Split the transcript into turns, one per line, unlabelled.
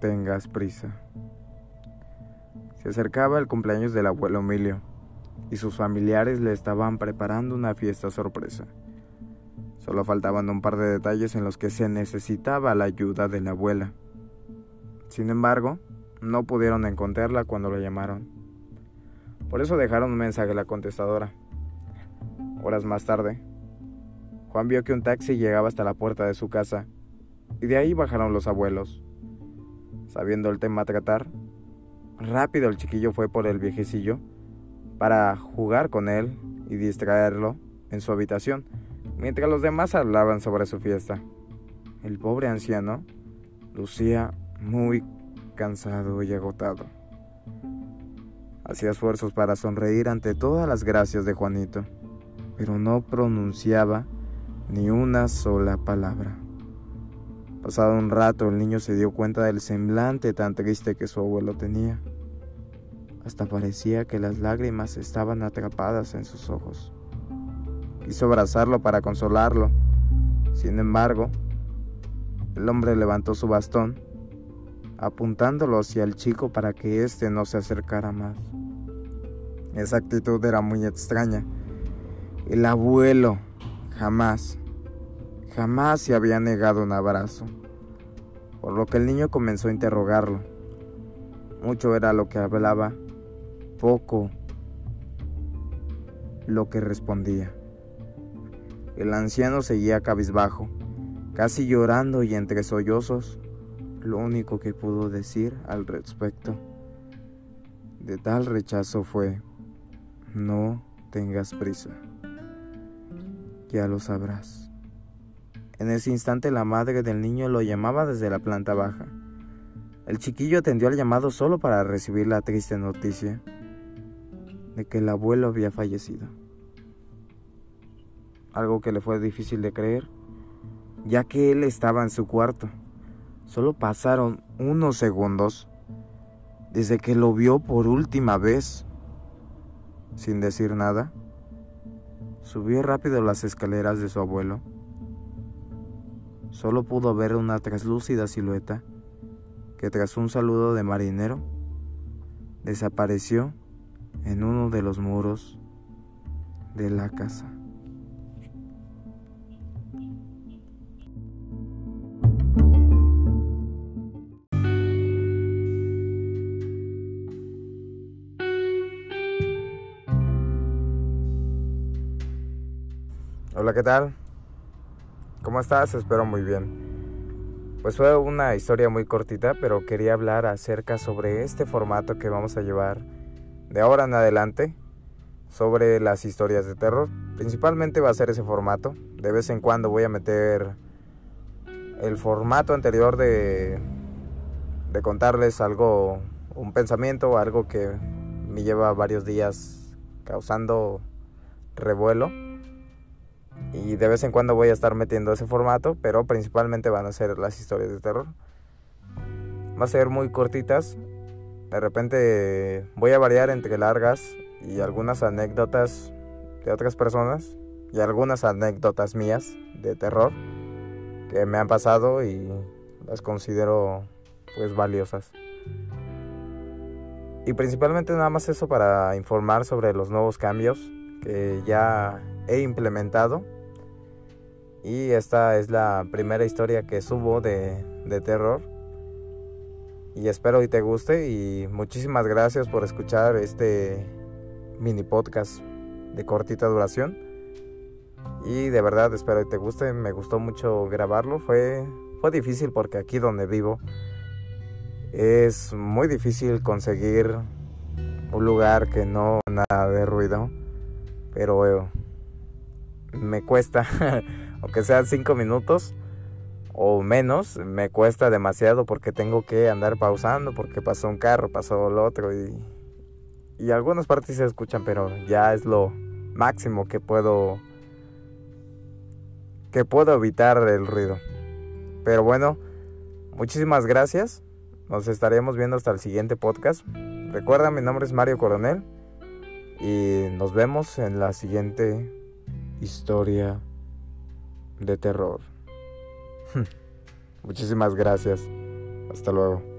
Tengas prisa. Se acercaba el cumpleaños del abuelo Emilio y sus familiares le estaban preparando una fiesta sorpresa. Solo faltaban un par de detalles en los que se necesitaba la ayuda de la abuela. Sin embargo, no pudieron encontrarla cuando lo llamaron. Por eso dejaron un mensaje a la contestadora. Horas más tarde, Juan vio que un taxi llegaba hasta la puerta de su casa y de ahí bajaron los abuelos. Sabiendo el tema a tratar, rápido el chiquillo fue por el viejecillo para jugar con él y distraerlo en su habitación, mientras los demás hablaban sobre su fiesta. El pobre anciano lucía muy cansado y agotado. Hacía esfuerzos para sonreír ante todas las gracias de Juanito, pero no pronunciaba ni una sola palabra. Pasado un rato, el niño se dio cuenta del semblante tan triste que su abuelo tenía. Hasta parecía que las lágrimas estaban atrapadas en sus ojos. Quiso abrazarlo para consolarlo. Sin embargo, el hombre levantó su bastón, apuntándolo hacia el chico para que éste no se acercara más. Esa actitud era muy extraña. El abuelo jamás, jamás se había negado un abrazo, por lo que el niño comenzó a interrogarlo. Mucho era lo que hablaba, poco lo que respondía. El anciano seguía cabizbajo, casi llorando y entre sollozos, lo único que pudo decir al respecto de tal rechazo fue, no tengas prisa, ya lo sabrás. En ese instante la madre del niño lo llamaba desde la planta baja. El chiquillo atendió al llamado solo para recibir la triste noticia de que el abuelo había fallecido. Algo que le fue difícil de creer, ya que él estaba en su cuarto. Solo pasaron unos segundos desde que lo vio por última vez. Sin decir nada, subió rápido las escaleras de su abuelo. Solo pudo ver una traslúcida silueta que tras un saludo de marinero desapareció en uno de los muros de la casa. Hola, ¿qué tal? ¿Cómo estás? Espero muy bien. Pues fue una historia muy cortita, pero quería hablar acerca sobre este formato que vamos a llevar de ahora en adelante sobre las historias de terror. Principalmente va a ser ese formato. De vez en cuando voy a meter el formato anterior de, de contarles algo, un pensamiento, algo que me lleva varios días causando revuelo y de vez en cuando voy a estar metiendo ese formato, pero principalmente van a ser las historias de terror. Va a ser muy cortitas. De repente voy a variar entre largas y algunas anécdotas de otras personas y algunas anécdotas mías de terror que me han pasado y las considero pues valiosas. Y principalmente nada más eso para informar sobre los nuevos cambios que ya he implementado y esta es la primera historia que subo de, de terror. Y espero y te guste. Y muchísimas gracias por escuchar este mini podcast de cortita duración. Y de verdad espero y te guste. Me gustó mucho grabarlo. Fue, fue difícil porque aquí donde vivo es muy difícil conseguir un lugar que no nada de ruido. Pero me cuesta. aunque sean cinco minutos o menos, me cuesta demasiado porque tengo que andar pausando, porque pasó un carro, pasó el otro y, y algunas partes se escuchan, pero ya es lo máximo que puedo que puedo evitar el ruido. Pero bueno, muchísimas gracias. Nos estaremos viendo hasta el siguiente podcast. Recuerda, mi nombre es Mario Coronel y nos vemos en la siguiente historia de terror. Muchísimas gracias. Hasta luego.